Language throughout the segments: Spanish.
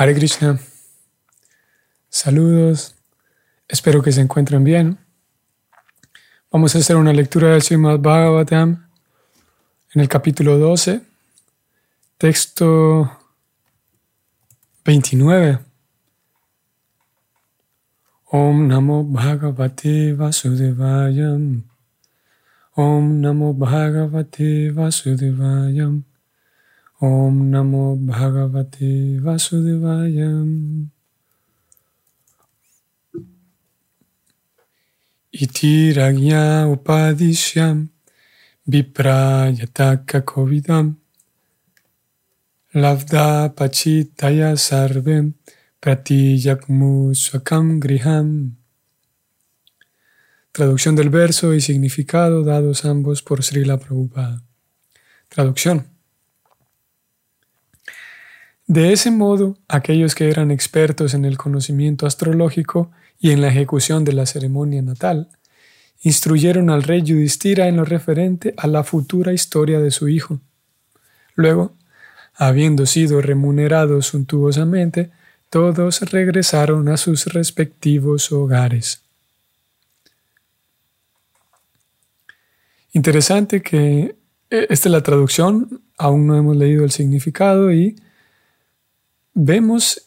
Hare Krishna. Saludos. Espero que se encuentren bien. Vamos a hacer una lectura del Srimad Bhagavatam en el capítulo 12, texto 29. Om Namo Bhagavate Vasudevayam. Om Namo Bhagavate Vasudevayam. Om Namo Bhagavate Vasudevayam. Iti Ragya Upadishyam Viprayataka Covidam Lavda Pachitaya Sarvem Pratiyakmu Swakam Griham. Traducción del verso y significado dados ambos por Srila Prabhupada. Traducción. De ese modo, aquellos que eran expertos en el conocimiento astrológico y en la ejecución de la ceremonia natal, instruyeron al rey Yudhishthira en lo referente a la futura historia de su hijo. Luego, habiendo sido remunerados suntuosamente, todos regresaron a sus respectivos hogares. Interesante que eh, esta es la traducción, aún no hemos leído el significado y vemos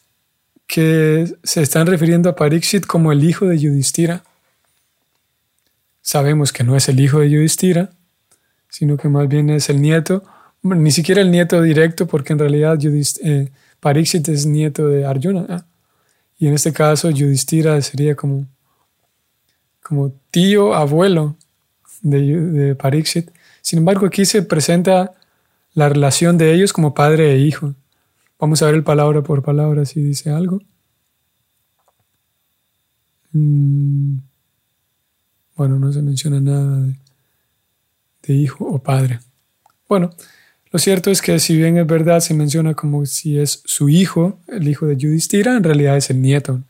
que se están refiriendo a Pariksit como el hijo de Yudhishthira. Sabemos que no es el hijo de Yudhishthira, sino que más bien es el nieto, ni siquiera el nieto directo, porque en realidad eh, Pariksit es nieto de Arjuna. Y en este caso Yudhishthira sería como, como tío, abuelo de Pariksit. Sin embargo, aquí se presenta la relación de ellos como padre e hijo. Vamos a ver el palabra por palabra si dice algo. Mm. Bueno, no se menciona nada de, hijo o padre. Bueno, lo cierto es que si bien es verdad, se menciona como si es su hijo, el hijo de Yudhishthira, en realidad es el nieto,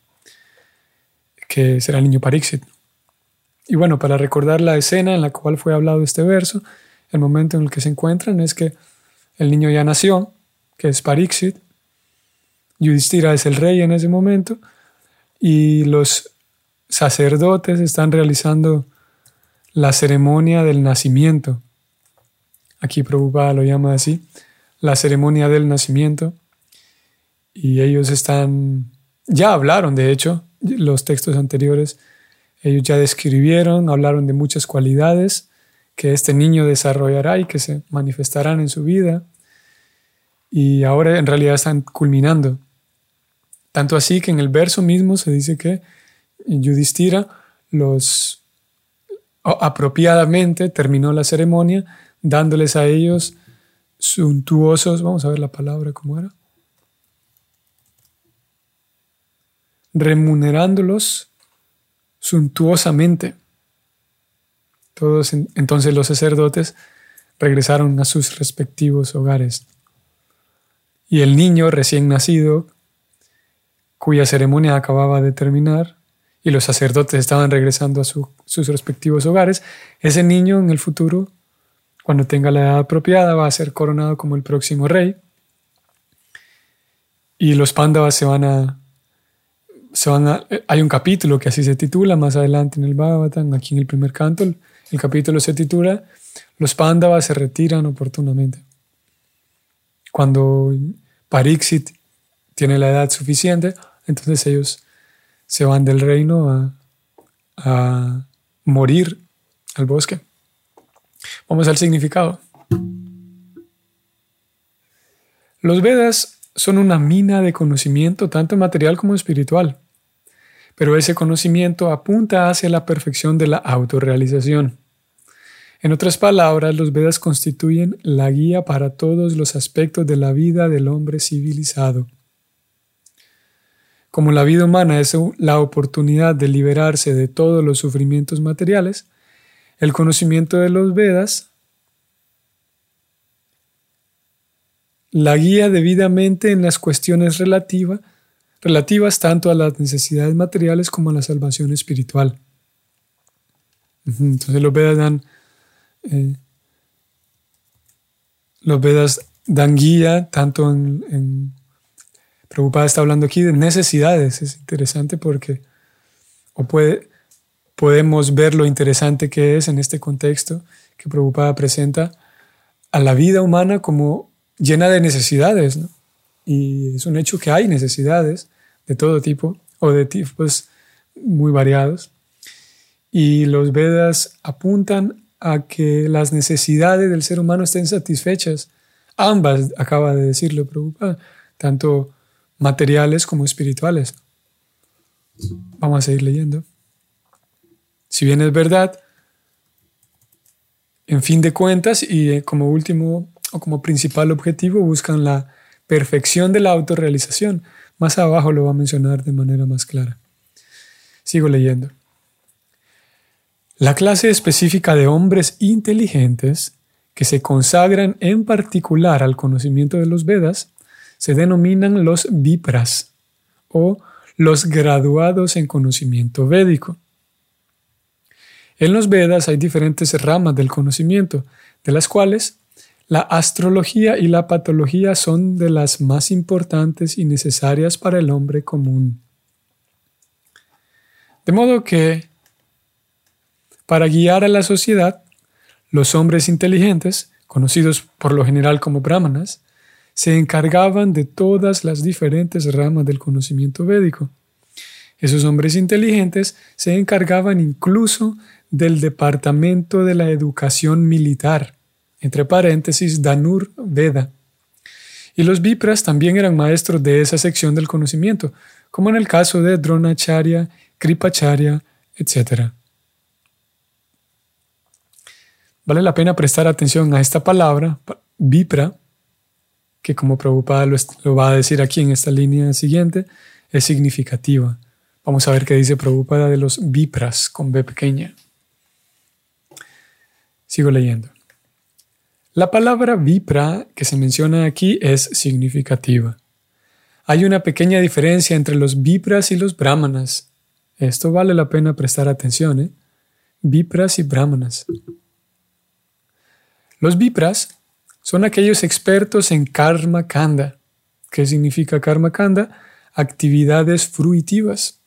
que será el niño Pariksit. Y bueno, para recordar la escena en la cual fue hablado este verso, el momento en el que se encuentran es que el niño ya nació, que es Pariksit. Yudhishthira es el rey en ese momento y los sacerdotes están realizando la ceremonia del nacimiento. Aquí Prabhupada lo llama así, la ceremonia del nacimiento. Y ellos están, ya hablaron de hecho, los textos anteriores, ellos ya describieron, hablaron de muchas cualidades que este niño desarrollará y que se manifestarán en su vida y ahora en realidad están culminando. Tanto así que en el verso mismo se dice que Yudhishthira los apropiadamente terminó la ceremonia dándoles a ellos suntuosos, vamos a ver la palabra cómo era, remunerándolos suntuosamente. Todos entonces los sacerdotes regresaron a sus respectivos hogares y el niño recién nacido, cuya ceremonia acababa de terminar, y los sacerdotes estaban regresando a sus respectivos hogares, ese niño en el futuro, cuando tenga la edad apropiada, va a ser coronado como el próximo rey. Y los pándavas se van a, se van a... Hay un capítulo que así se titula más adelante en el Bhagavatam, aquí en el primer canto, el, el capítulo se titula Los pándavas se retiran oportunamente. Cuando Pariksit tiene la edad suficiente, entonces ellos se van del reino a, morir al bosque. Vamos al significado. Los Vedas son una mina de conocimiento tanto material como espiritual, pero ese conocimiento apunta hacia la perfección de la autorrealización. En otras palabras, los Vedas constituyen la guía para todos los aspectos de la vida del hombre civilizado. Como la vida humana es la oportunidad de liberarse de todos los sufrimientos materiales, el conocimiento de los Vedas la guía debidamente en las cuestiones relativas tanto a las necesidades materiales como a la salvación espiritual. Entonces los Vedas dan eh, los Vedas dan guía tanto en, Prabhupada está hablando aquí de necesidades. Es interesante porque o puede, podemos ver lo interesante que es en este contexto que Prabhupada presenta a la vida humana como llena de necesidades. Y es un hecho que hay necesidades de todo tipo o de tipos muy variados. Y los Vedas apuntan a que las necesidades del ser humano estén satisfechas. Ambas, acaba de decirlo Prabhupada, tanto materiales como espirituales. Vamos a seguir leyendo. Si bien es verdad, en fin de cuentas y eh, como último o como principal objetivo buscan la perfección de la autorrealización. Más abajo lo va a mencionar de manera más clara. Sigo leyendo. La clase específica de hombres inteligentes que se consagran en particular al conocimiento de los Vedas se denominan los Vipras o los graduados en conocimiento védico. En los Vedas hay diferentes ramas del conocimiento, de las cuales la astrología y la patología son de las más importantes y necesarias para el hombre común. De modo que, para guiar a la sociedad, los hombres inteligentes, conocidos por lo general como brahmanas, se encargaban de todas las diferentes ramas del conocimiento védico. Esos hombres inteligentes se encargaban incluso del Departamento de la Educación Militar, entre paréntesis Danur Veda. Y los Vipras también eran maestros de esa sección del conocimiento, como en el caso de Dronacharya, Kripacharya, etc. Vale la pena prestar atención a esta palabra, Vipra, que como Prabhupada lo, va a decir aquí en esta línea siguiente, es significativa. Vamos a ver qué dice Prabhupada de los Vipras con B pequeña. Sigo leyendo. La palabra Vipra que se menciona aquí es significativa. Hay una pequeña diferencia entre los Vipras y los Brahmanas. Esto vale la pena prestar atención, ¿eh? Vipras y Brahmanas. Los Vipras son aquellos expertos en karma kanda. ¿Qué significa karma kanda? Actividades fruitivas.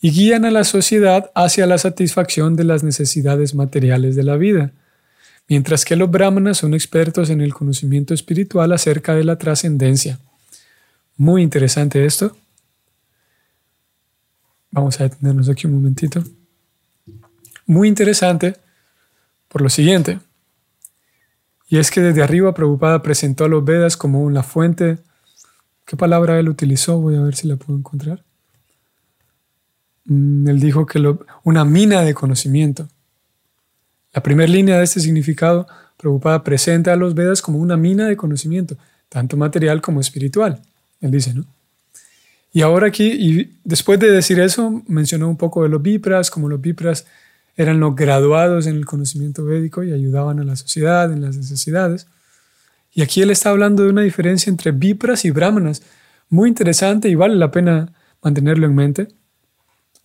Y guían a la sociedad hacia la satisfacción de las necesidades materiales de la vida. Mientras que los brahmanas son expertos en el conocimiento espiritual acerca de la trascendencia. Muy interesante esto. Vamos a detenernos aquí un momentito. Muy interesante por lo siguiente. Y es que desde arriba Prabhupada presentó a los Vedas como una fuente. ¿Qué palabra él utilizó? Voy a ver si la puedo encontrar. Mm, él dijo que una mina de conocimiento. La primera línea de este significado, Prabhupada presenta a los Vedas como una mina de conocimiento, tanto material como espiritual. Él dice, ¿no? Y ahora aquí, y después de decir eso, mencionó un poco de los Vipras, como los Vipras eran los graduados en el conocimiento védico y ayudaban a la sociedad en las necesidades. Y aquí él está hablando de una diferencia entre Vipras y Brahmanas, muy interesante y vale la pena mantenerlo en mente.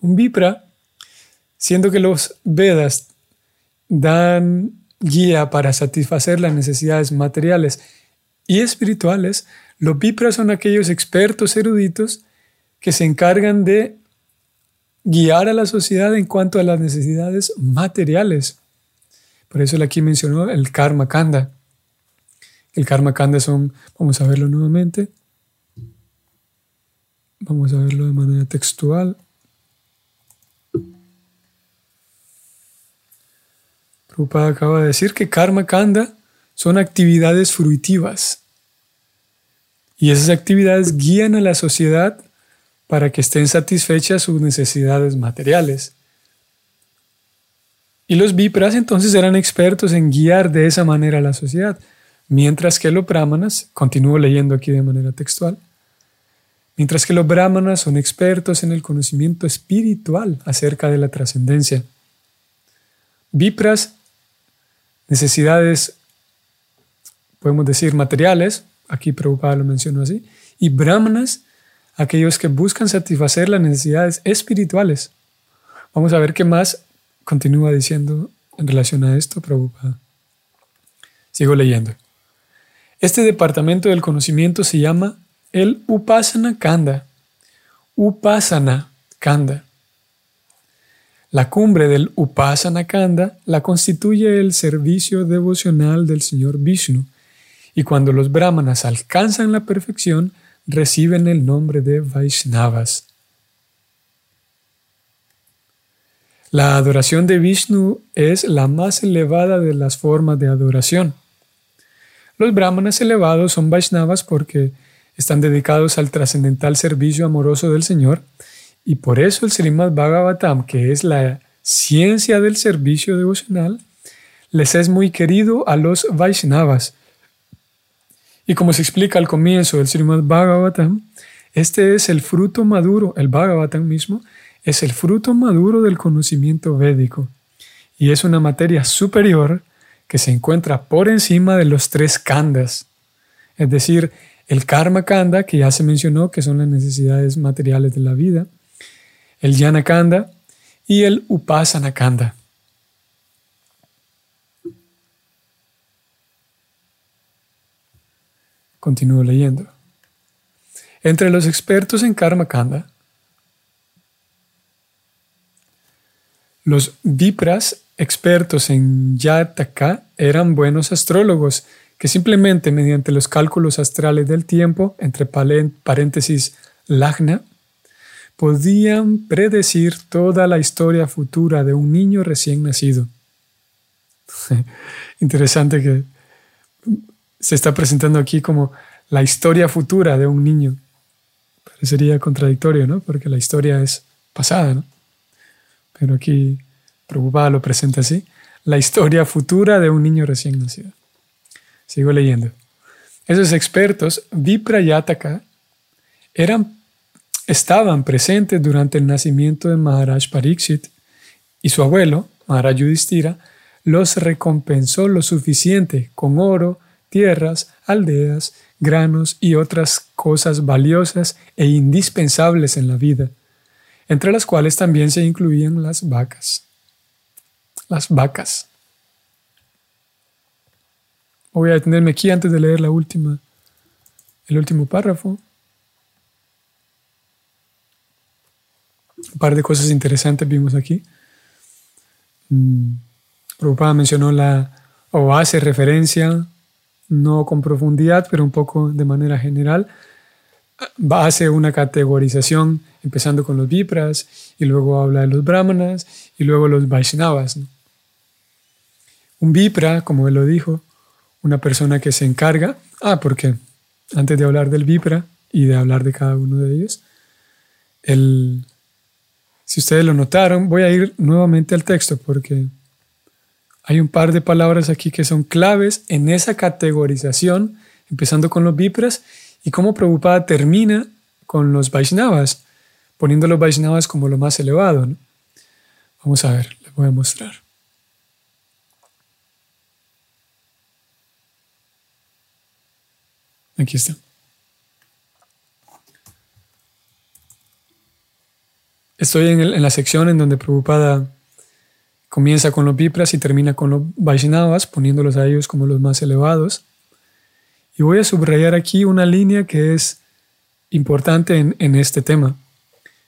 Un Vipra, siendo que los Vedas dan guía para satisfacer las necesidades materiales y espirituales, los Vipras son aquellos expertos eruditos que se encargan de guiar a la sociedad en cuanto a las necesidades materiales. Por eso él aquí mencionó el karma kanda. El karma kanda son, vamos a verlo nuevamente. Vamos a verlo de manera textual. Prabhupada acaba de decir que karma kanda son actividades fruitivas. Y esas actividades guían a la sociedad para que estén satisfechas sus necesidades materiales. Y los Vipras entonces eran expertos en guiar de esa manera a la sociedad, mientras que los Brahmanas, continúo leyendo aquí de manera textual, mientras que los Brahmanas son expertos en el conocimiento espiritual acerca de la trascendencia. Vipras, necesidades, podemos decir, materiales, aquí Prabhupada lo mencionó así, y Brahmanas, aquellos que buscan satisfacer las necesidades espirituales. Vamos a ver qué más continúa diciendo en relación a esto Prabhupada. Sigo leyendo. Este departamento del conocimiento se llama el Upasana Kanda. Upasana Kanda. La cumbre del Upasana Kanda la constituye el servicio devocional del Señor Vishnu, y cuando los brahmanas alcanzan la perfección, reciben el nombre de Vaishnavas. La adoración de Vishnu es la más elevada de las formas de adoración. Los brahmanas elevados son Vaishnavas porque están dedicados al trascendental servicio amoroso del Señor y por eso el Srimad Bhagavatam, que es la ciencia del servicio devocional, les es muy querido a los Vaishnavas. Y como se explica al comienzo del Srimad Bhagavatam, este es el fruto maduro, el Bhagavatam mismo, es el fruto maduro del conocimiento védico y es una materia superior que se encuentra por encima de los tres kandas, es decir, el karma kanda, que ya se mencionó, que son las necesidades materiales de la vida, el jnana kanda y el upasana kanda. Continúo leyendo. Entre los expertos en karma kanda Los Vipras, expertos en Yataka, eran buenos astrólogos que simplemente mediante los cálculos astrales del tiempo, entre paréntesis Lagna, podían predecir toda la historia futura de un niño recién nacido. Interesante que se está presentando aquí como la historia futura de un niño. Parecería contradictorio, ¿no? Porque la historia es pasada, ¿no? pero aquí preocupada lo presenta así, la historia futura de un niño recién nacido. Sigo leyendo. Esos expertos, Viprayataka, eran, estaban presentes durante el nacimiento de Maharaj Pariksit y su abuelo, Maharaj Yudhishthira, los recompensó lo suficiente con oro, tierras, aldeas, granos y otras cosas valiosas e indispensables en la vida entre las cuales también se incluían las vacas. Las vacas. Voy a detenerme aquí antes de leer la última, el último párrafo. Un par de cosas interesantes vimos aquí. Mm, Prabhupada mencionó la, o hace referencia, no con profundidad, pero un poco de manera general, hace una categorización empezando con los Vipras y luego habla de los Brahmanas y luego los Vaishnavas. Un Vipra, como él lo dijo, una persona que se encarga, ah, porque antes de hablar del Vipra y de hablar de cada uno de ellos, el, si ustedes lo notaron, voy a ir nuevamente al texto porque hay un par de palabras aquí que son claves en esa categorización, empezando con los Vipras y cómo Prabhupada termina con los Vaishnavas, poniendo los Vaishnavas como lo más elevado. Vamos a ver, les voy a mostrar. Aquí está. Estoy en, en, la sección en donde Prabhupada comienza con los Vipras y termina con los Vaishnavas, poniéndolos a ellos como los más elevados. Y voy a subrayar aquí una línea que es importante en, este tema.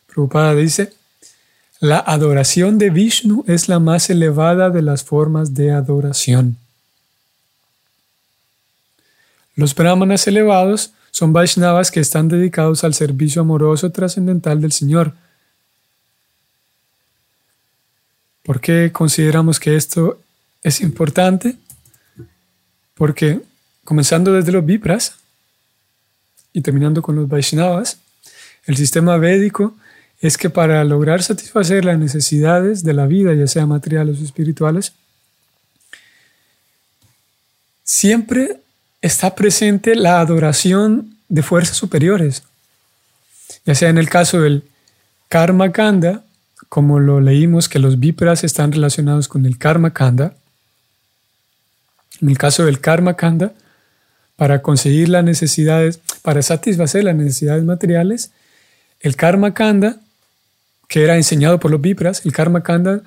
Prabhupada dice, la adoración de Vishnu es la más elevada de las formas de adoración. Los brahmanas elevados son Vaishnavas que están dedicados al servicio amoroso trascendental del Señor. ¿Por qué consideramos que esto es importante? Porque comenzando desde los Vipras y terminando con los Vaishnavas, el sistema védico es que para lograr satisfacer las necesidades de la vida, ya sea materiales o espirituales, siempre está presente la adoración de fuerzas superiores, ya sea en el caso del Karma Kanda, como lo leímos que los Vipras están relacionados con el Karma Kanda, en el caso del Karma Kanda, para conseguir las necesidades, para satisfacer las necesidades materiales, el karma kanda, que era enseñado por los vipras, el karma kanda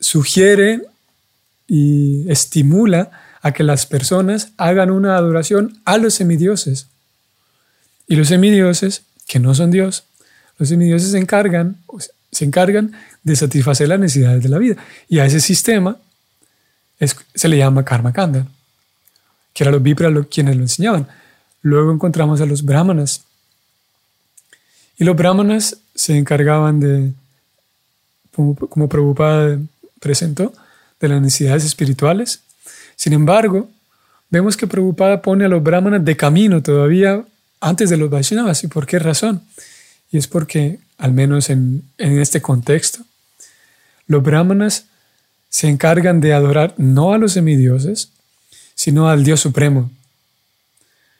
sugiere y estimula a que las personas hagan una adoración a los semidioses. Y los semidioses, que no son Dios, los semidioses se encargan, se encargan de satisfacer las necesidades de la vida. Y a ese sistema se le llama karma kanda, que eran los vipras quienes lo enseñaban. Luego encontramos a los brahmanas. Y los brahmanas se encargaban de, como, como Prabhupada presentó, de las necesidades espirituales. Sin embargo, vemos que Prabhupada pone a los brahmanas de camino todavía antes de los Vaishnavas. ¿Y por qué razón? Y es porque, al menos en, en este contexto, los brahmanas se encargan de adorar no a los semidioses, sino al Dios Supremo.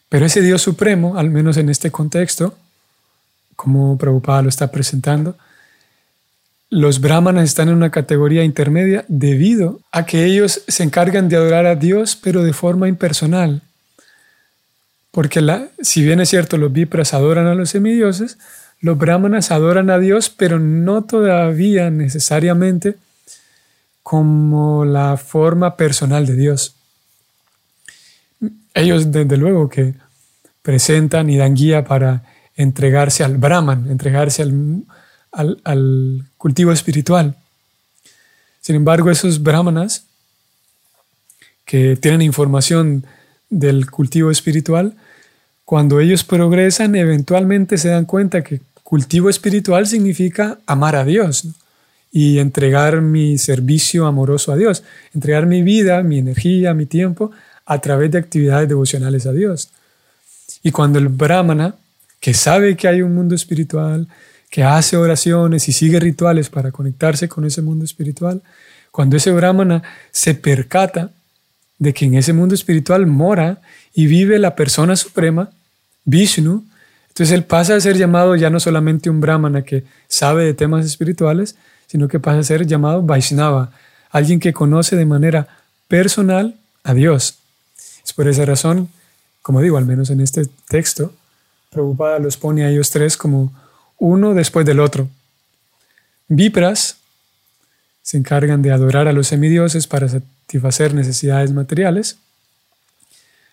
Pero ese Dios Supremo, al menos en este contexto, como Prabhupada lo está presentando, los brahmanas están en una categoría intermedia debido a que ellos se encargan de adorar a Dios, pero de forma impersonal. Porque si bien es cierto, los vipras adoran a los semidioses, los brahmanas adoran a Dios, pero no todavía necesariamente como la forma personal de Dios. Ellos, desde luego, que presentan y dan guía para entregarse al Brahman, entregarse al, cultivo espiritual. Sin embargo, esos brahmanas que tienen información del cultivo espiritual, cuando ellos progresan, eventualmente se dan cuenta que cultivo espiritual significa amar a Dios y entregar mi servicio amoroso a Dios, entregar mi vida, mi energía, mi tiempo a través de actividades devocionales a Dios. Y cuando el brahmana, que sabe que hay un mundo espiritual, que hace oraciones y sigue rituales para conectarse con ese mundo espiritual, cuando ese brahmana se percata de que en ese mundo espiritual mora y vive la persona suprema, Vishnu, entonces él pasa a ser llamado ya no solamente un brahmana que sabe de temas espirituales, sino que pasa a ser llamado Vaishnava, alguien que conoce de manera personal a Dios. Es por esa razón, como digo, al menos en este texto, Prabhupada los pone a ellos tres como uno después del otro. Vipras se encargan de adorar a los semidioses para satisfacer necesidades materiales.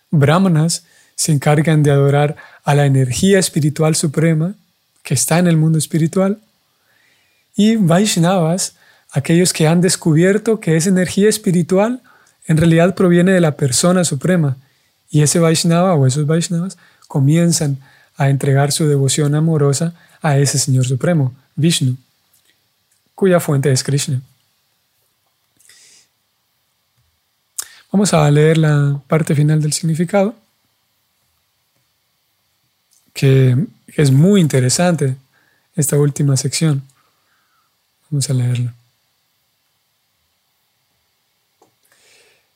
Brahmanas se encargan de adorar a la energía espiritual suprema que está en el mundo espiritual. Y Vaishnavas, aquellos que han descubierto que esa energía espiritual en realidad proviene de la persona suprema. Y ese Vaishnava o esos Vaishnavas comienzan a entregar su devoción amorosa a ese Señor Supremo, Vishnu, cuya fuente es Krishna. Vamos a leer la parte final del significado que es muy interesante esta última sección. Vamos a leerla.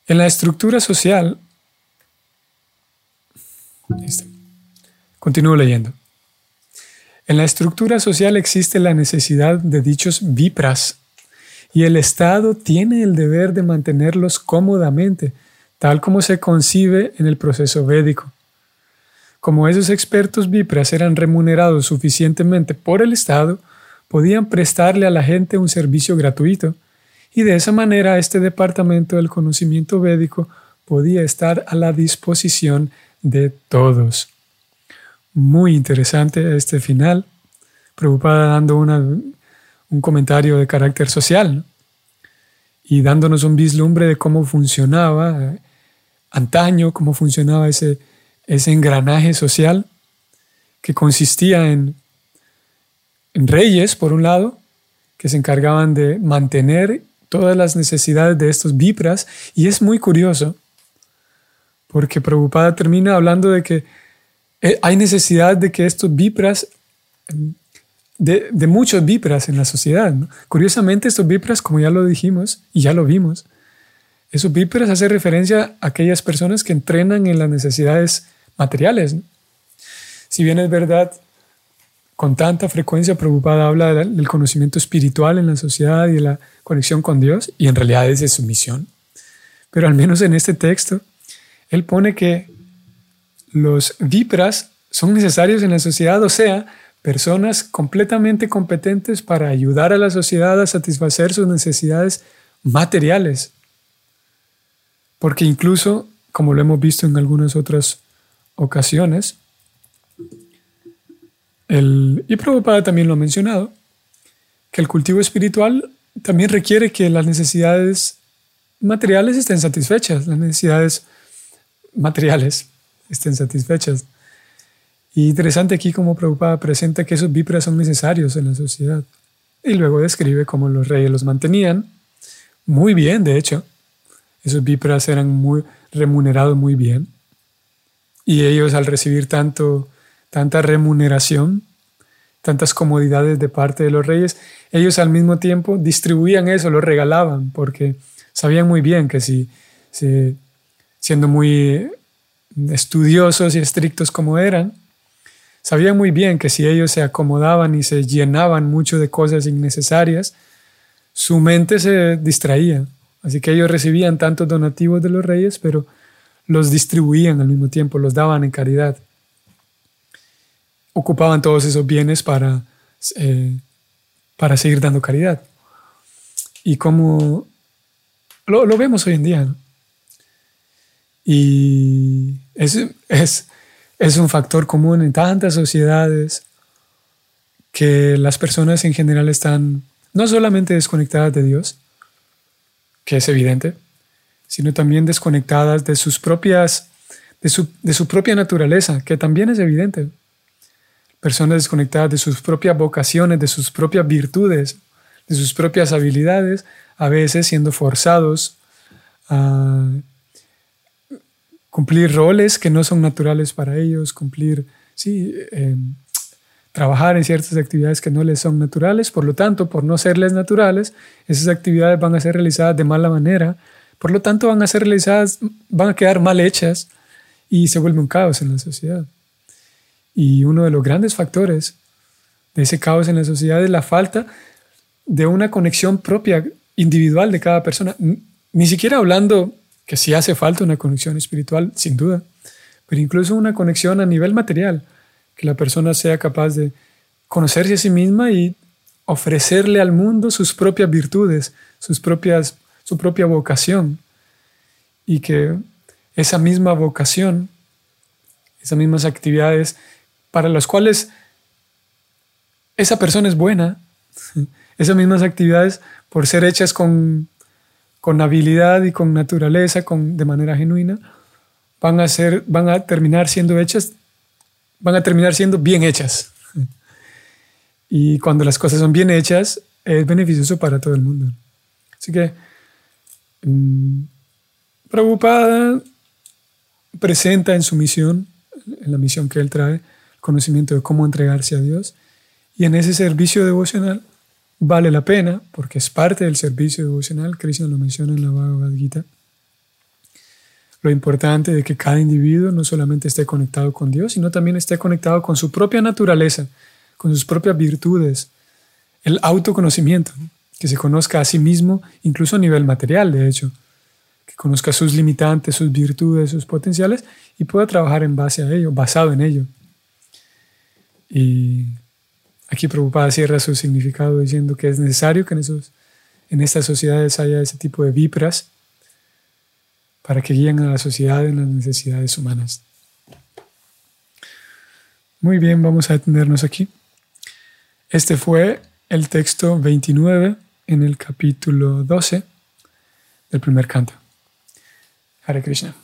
En la estructura social, continúo leyendo. En la estructura social existe la necesidad de dichos vipras y el Estado tiene el deber de mantenerlos cómodamente, tal como se concibe en el proceso védico. Como esos expertos vipras eran remunerados suficientemente por el Estado, podían prestarle a la gente un servicio gratuito, y de esa manera este departamento del conocimiento védico podía estar a la disposición de todos. Muy interesante este final, preocupada dando un comentario de carácter social y dándonos un vislumbre de cómo funcionaba eh, antaño, cómo funcionaba ese ese engranaje social que consistía en, en reyes, por un lado, que se encargaban de mantener todas las necesidades de estos vipras. Y es muy curioso, porque Prabhupada termina hablando de que eh, hay necesidad de que estos vipras, de, muchos vipras en la sociedad. Curiosamente, estos vipras, como ya lo dijimos y ya lo vimos, esos vipras hace referencia a aquellas personas que entrenan en las necesidades materiales. Si bien es verdad, con tanta frecuencia preocupada habla del conocimiento espiritual en la sociedad y de la conexión con Dios, y en realidad es de su misión. Pero al menos en este texto, él pone que los vipras son necesarios en la sociedad, o sea, personas completamente competentes para ayudar a la sociedad a satisfacer sus necesidades materiales. Porque incluso, como lo hemos visto en algunas otras ocasiones, El, y Prabhupada también lo ha mencionado, que el cultivo espiritual también requiere que las necesidades materiales estén satisfechas, las necesidades materiales estén satisfechas. Y interesante aquí como Prabhupada presenta que esos vipras son necesarios en la sociedad. Y luego describe cómo los reyes los mantenían muy bien, de hecho. Esos vipras eran muy remunerados muy bien. Y ellos al recibir tanto, tanta remuneración, tantas comodidades de parte de los reyes, ellos al mismo tiempo distribuían eso, lo regalaban, porque sabían muy bien que si, siendo muy estudiosos y estrictos como eran, sabían muy bien que si ellos se acomodaban y se llenaban mucho de cosas innecesarias, su mente se distraía. Así que ellos recibían tantos donativos de los reyes, pero los distribuían al mismo tiempo, los daban en caridad. Ocupaban todos esos bienes para, eh, para seguir dando caridad. Y como lo, vemos hoy en día. Y es, es, es un factor común en tantas sociedades que las personas en general están no solamente desconectadas de Dios, que es evidente, sino también desconectadas de sus propias, de su, de su propia naturaleza, que también es evidente. Personas desconectadas de sus propias vocaciones, de sus propias virtudes, de sus propias habilidades, a veces siendo forzados a cumplir roles que no son naturales para ellos, cumplir, sí, em, trabajar en ciertas actividades que no les son naturales, por lo tanto, por no serles naturales, esas actividades van a ser realizadas de mala manera, por lo tanto van a ser realizadas, van a quedar mal hechas y se vuelve un caos en la sociedad. Y uno de los grandes factores de ese caos en la sociedad es la falta de una conexión propia individual de cada persona. Ni siquiera hablando que si hace falta una conexión espiritual, sin duda, pero incluso una conexión a nivel material, que la persona sea capaz de conocerse a sí misma y ofrecerle al mundo sus propias virtudes, sus propias, su propia vocación, y que esa misma vocación, esas mismas actividades para las cuales esa persona es buena, esas mismas actividades por ser hechas con, con habilidad y con naturaleza, con, de manera genuina, van a, ser, van a terminar siendo hechas, van a terminar siendo bien hechas. Y cuando las cosas son bien hechas, es beneficioso para todo el mundo. Así que, Prabhupada presenta en su misión, en la misión que él trae, el conocimiento de cómo entregarse a Dios. Y en ese servicio devocional vale la pena porque es parte del servicio devocional. Krishna lo menciona en la Bhagavad Gita. Lo importante de que cada individuo no solamente esté conectado con Dios, sino también esté conectado con su propia naturaleza, con sus propias virtudes, el autoconocimiento, que se conozca a sí mismo, incluso a nivel material, de hecho, que conozca sus limitantes, sus virtudes, sus potenciales y pueda trabajar en base a ello, basado en ello. Y Aquí Prabhupada cierra su significado diciendo que es necesario que en, esos, en estas sociedades haya ese tipo de vipras para que guíen a la sociedad en las necesidades humanas. Muy bien, vamos a detenernos aquí. Este fue el texto 29 en el capítulo 12 del primer canto. Hare Krishna.